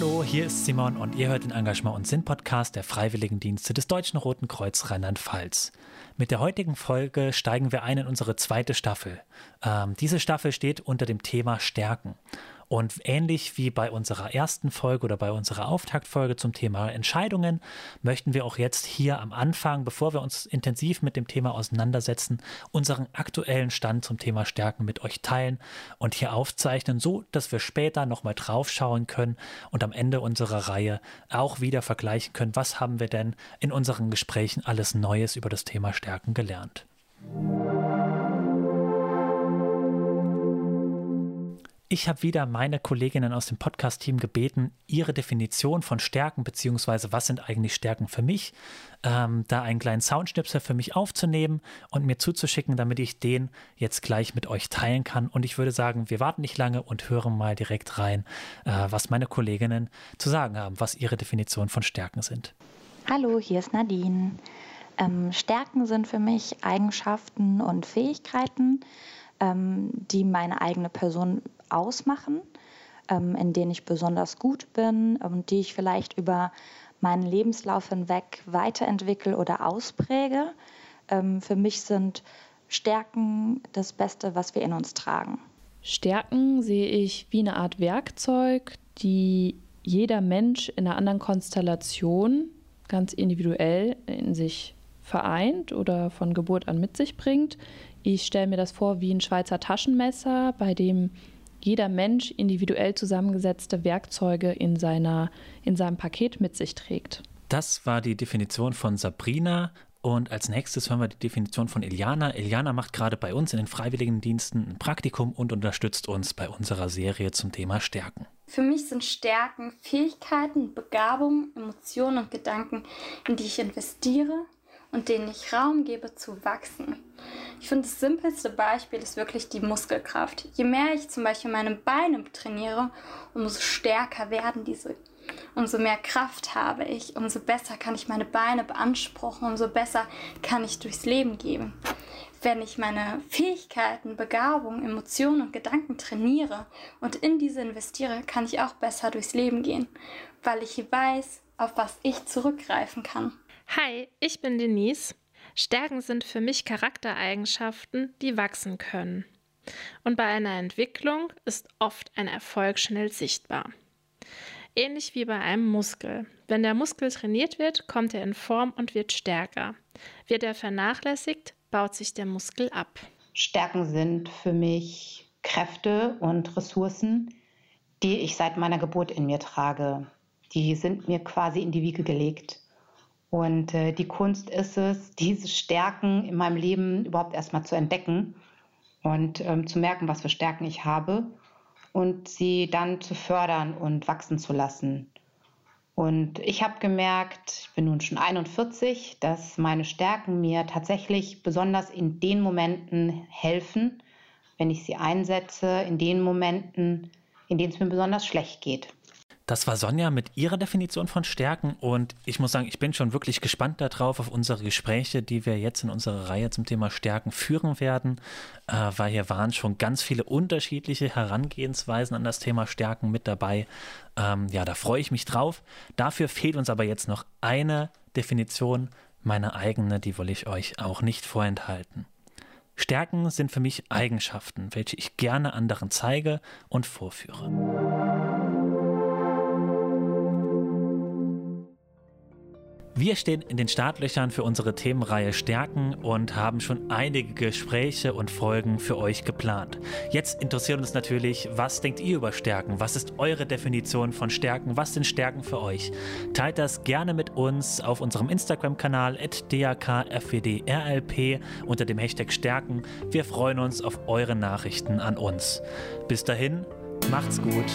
Hallo, hier ist Simon und ihr hört den Engagement und Sinn Podcast der Freiwilligendienste des Deutschen Roten Kreuz Rheinland-Pfalz. Mit der heutigen Folge steigen wir ein in unsere zweite Staffel. Ähm, diese Staffel steht unter dem Thema Stärken. Und ähnlich wie bei unserer ersten Folge oder bei unserer Auftaktfolge zum Thema Entscheidungen, möchten wir auch jetzt hier am Anfang, bevor wir uns intensiv mit dem Thema auseinandersetzen, unseren aktuellen Stand zum Thema Stärken mit euch teilen und hier aufzeichnen, so dass wir später nochmal draufschauen können und am Ende unserer Reihe auch wieder vergleichen können, was haben wir denn in unseren Gesprächen alles Neues über das Thema Stärken gelernt. Ich habe wieder meine Kolleginnen aus dem Podcast-Team gebeten, ihre Definition von Stärken, beziehungsweise was sind eigentlich Stärken für mich, ähm, da einen kleinen Soundschnipsel für mich aufzunehmen und mir zuzuschicken, damit ich den jetzt gleich mit euch teilen kann. Und ich würde sagen, wir warten nicht lange und hören mal direkt rein, äh, was meine Kolleginnen zu sagen haben, was ihre Definition von Stärken sind. Hallo, hier ist Nadine. Ähm, Stärken sind für mich Eigenschaften und Fähigkeiten, ähm, die meine eigene Person ausmachen, ähm, in denen ich besonders gut bin und die ich vielleicht über meinen Lebenslauf hinweg weiterentwickle oder auspräge. Ähm, für mich sind Stärken das Beste, was wir in uns tragen. Stärken sehe ich wie eine Art Werkzeug, die jeder Mensch in einer anderen Konstellation ganz individuell in sich vereint oder von Geburt an mit sich bringt. Ich stelle mir das vor wie ein Schweizer Taschenmesser, bei dem jeder Mensch individuell zusammengesetzte Werkzeuge in, seiner, in seinem Paket mit sich trägt. Das war die Definition von Sabrina. Und als nächstes hören wir die Definition von Iliana. Iliana macht gerade bei uns in den Freiwilligendiensten ein Praktikum und unterstützt uns bei unserer Serie zum Thema Stärken. Für mich sind Stärken Fähigkeiten, Begabungen, Emotionen und Gedanken, in die ich investiere und denen ich Raum gebe zu wachsen. Ich finde, das simpelste Beispiel ist wirklich die Muskelkraft. Je mehr ich zum Beispiel meine Beine trainiere, umso stärker werden diese. Umso mehr Kraft habe ich, umso besser kann ich meine Beine beanspruchen, umso besser kann ich durchs Leben gehen. Wenn ich meine Fähigkeiten, Begabungen, Emotionen und Gedanken trainiere und in diese investiere, kann ich auch besser durchs Leben gehen, weil ich weiß, auf was ich zurückgreifen kann. Hi, ich bin Denise. Stärken sind für mich Charaktereigenschaften, die wachsen können. Und bei einer Entwicklung ist oft ein Erfolg schnell sichtbar. Ähnlich wie bei einem Muskel. Wenn der Muskel trainiert wird, kommt er in Form und wird stärker. Wird er vernachlässigt, baut sich der Muskel ab. Stärken sind für mich Kräfte und Ressourcen, die ich seit meiner Geburt in mir trage. Die sind mir quasi in die Wiege gelegt. Und äh, die Kunst ist es, diese Stärken in meinem Leben überhaupt erstmal zu entdecken und ähm, zu merken, was für Stärken ich habe und sie dann zu fördern und wachsen zu lassen. Und ich habe gemerkt, ich bin nun schon 41, dass meine Stärken mir tatsächlich besonders in den Momenten helfen, wenn ich sie einsetze, in den Momenten, in denen es mir besonders schlecht geht. Das war Sonja mit ihrer Definition von Stärken und ich muss sagen, ich bin schon wirklich gespannt darauf, auf unsere Gespräche, die wir jetzt in unserer Reihe zum Thema Stärken führen werden, äh, weil hier waren schon ganz viele unterschiedliche Herangehensweisen an das Thema Stärken mit dabei. Ähm, ja, da freue ich mich drauf. Dafür fehlt uns aber jetzt noch eine Definition, meine eigene, die will ich euch auch nicht vorenthalten. Stärken sind für mich Eigenschaften, welche ich gerne anderen zeige und vorführe. Wir stehen in den Startlöchern für unsere Themenreihe Stärken und haben schon einige Gespräche und Folgen für euch geplant. Jetzt interessiert uns natürlich, was denkt ihr über Stärken? Was ist eure Definition von Stärken? Was sind Stärken für euch? Teilt das gerne mit uns auf unserem Instagram-Kanal @dakfwdrlp unter dem Hashtag Stärken. Wir freuen uns auf eure Nachrichten an uns. Bis dahin, macht's gut